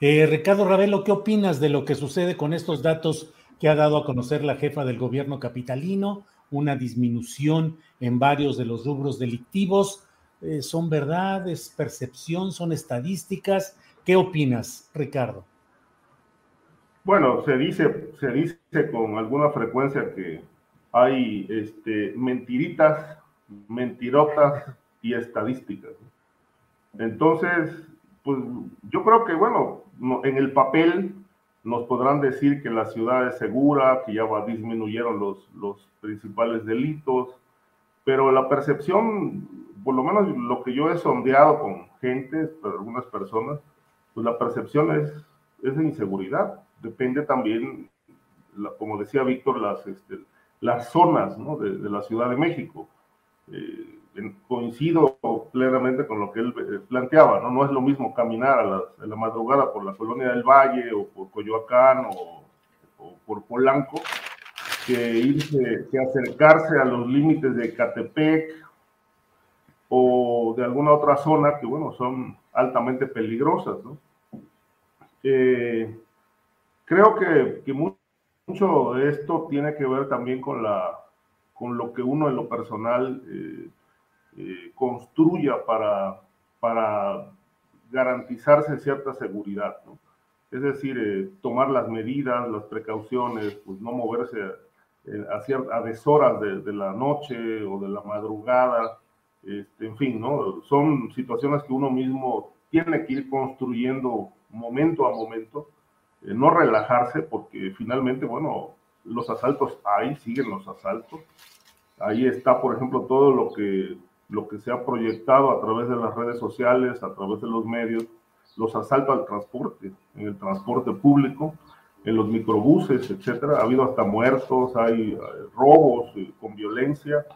Eh, Ricardo Ravelo, ¿qué opinas de lo que sucede con estos datos que ha dado a conocer la jefa del gobierno capitalino? Una disminución en varios de los rubros delictivos. Eh, ¿Son verdades, percepción, son estadísticas? ¿Qué opinas, Ricardo? Bueno, se dice, se dice con alguna frecuencia que hay este, mentiritas, mentirotas y estadísticas. Entonces, pues yo creo que, bueno, en el papel nos podrán decir que la ciudad es segura, que ya va, disminuyeron los, los principales delitos, pero la percepción, por lo menos lo que yo he sondeado con gente, algunas personas, pues la percepción es, es de inseguridad. Depende también, como decía Víctor, las, este, las zonas ¿no? de, de, la Ciudad de México. Eh, coincido plenamente con lo que él eh, planteaba, ¿no? No es lo mismo caminar a la, madrugada por la colonia del Valle o por Coyoacán o, por Polanco que irse, que acercarse a los límites de Catepec o de alguna otra zona que, bueno, son altamente peligrosas, ¿no? Eh, creo que, que mucho de esto tiene que ver también con la con lo que uno en lo personal eh, eh, construya para, para garantizarse cierta seguridad, ¿no? Es decir, eh, tomar las medidas, las precauciones, pues no moverse eh, a, ciertas, a deshoras de, de, la noche o de la madrugada, este, en fin, ¿no? Son situaciones que uno mismo tiene que ir construyendo momento a momento, eh, no relajarse, porque finalmente, bueno, los asaltos hay, siguen los asaltos. Ahí está, por ejemplo, todo lo que lo que se ha proyectado a través de las redes sociales, a través de los medios, los asaltos al transporte, en el transporte público, en los microbuses, etcétera. Ha habido hasta muertos, hay eh, robos eh, con violencia.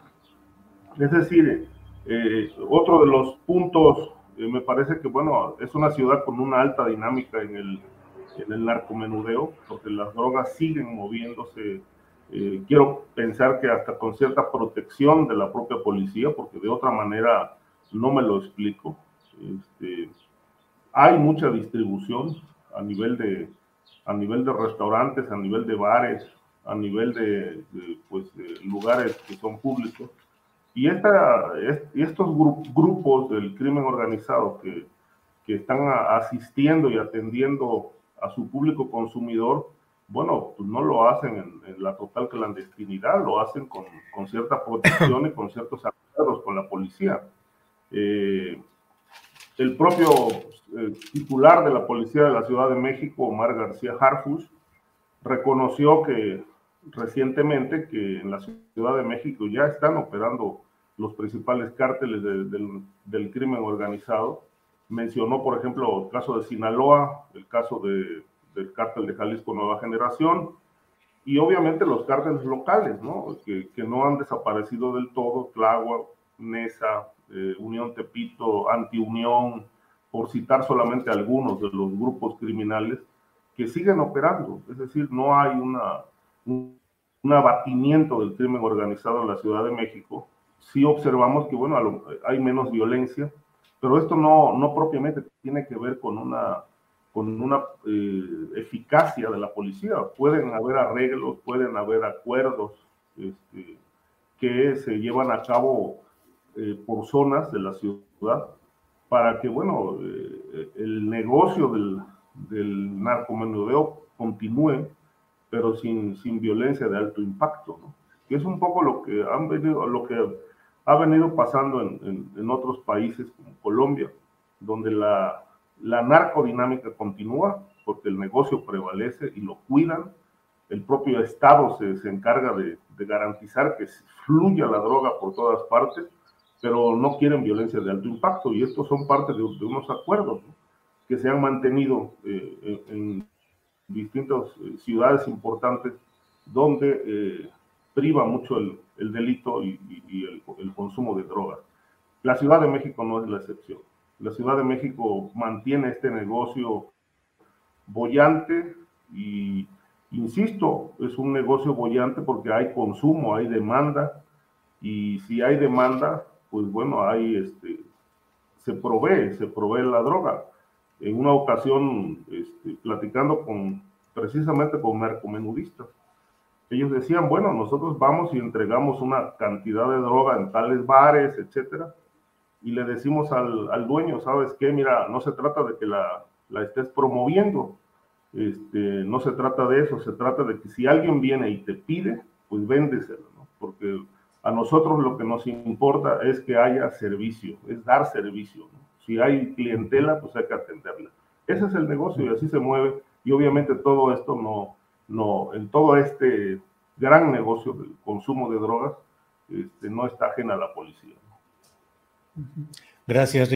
Es decir, eh, otro de los puntos, eh, me parece que, bueno, es una ciudad con una alta dinámica en el, en el narcomenudeo, porque las drogas siguen moviéndose eh, quiero pensar que hasta con cierta protección de la propia policía, porque de otra manera no me lo explico. Este, hay mucha distribución a nivel de a nivel de restaurantes, a nivel de bares, a nivel de, de pues, de lugares que son públicos. Y, esta, y estos gru grupos del crimen organizado que, que están asistiendo y atendiendo a su público consumidor, bueno, pues no lo hacen en, la total clandestinidad, lo hacen con, con cierta protección y con ciertos acuerdos con la policía. Eh, el propio eh, titular de la Policía de la Ciudad de México, Omar García Harfus, reconoció que recientemente que en la Ciudad de México ya están operando los principales cárteles de, del, del crimen organizado. Mencionó, por ejemplo, el caso de Sinaloa, el caso de del cártel de Jalisco Nueva Generación, y obviamente los cárteles locales, ¿no? Que, que no han desaparecido del todo, Tláhuac, Nesa, eh, Unión Tepito, Antiunión, por citar solamente algunos de los grupos criminales que siguen operando. Es decir, no hay una, un, abatimiento del crimen organizado en la Ciudad de México. Sí observamos que, bueno, hay menos violencia, pero esto no, no propiamente tiene que ver con una, con una eh, eficacia de la policía. Pueden haber arreglos, pueden haber acuerdos este, que se llevan a cabo eh, por zonas de la ciudad para que, bueno, eh, el negocio del, del narcomenudeo continúe, pero sin, sin violencia de alto impacto, ¿no? Que es un poco lo que han venido, lo que ha venido pasando en, en, otros países como Colombia, donde la, la narcodinámica continúa porque el negocio prevalece y lo cuidan. El propio Estado se, se encarga de, de, garantizar que fluya la droga por todas partes, pero no quieren violencia de alto impacto y estos son parte de, unos acuerdos que se han mantenido eh, en, distintas eh, ciudades importantes donde eh, priva mucho el, el delito y, y el, el consumo de drogas. La Ciudad de México no es la excepción. La Ciudad de México mantiene este negocio bollante y, insisto, es un negocio bollante porque hay consumo, hay demanda y si hay demanda, pues bueno, hay este, se provee, se provee la droga. En una ocasión, este, platicando con, precisamente con narcomenudistas, ellos decían, bueno, nosotros vamos y entregamos una cantidad de droga en tales bares, etcétera, y le decimos al, al, dueño, ¿sabes qué? Mira, no se trata de que la, la estés promoviendo, este, no se trata de eso, se trata de que si alguien viene y te pide, pues véndeselo, ¿no? Porque a nosotros lo que nos importa es que haya servicio, es dar servicio. ¿no? Si hay clientela, pues hay que atenderla. Ese es el negocio y así se mueve. Y obviamente todo esto no, no, en todo este gran negocio del consumo de drogas, este, no está ajena a la policía. Gracias.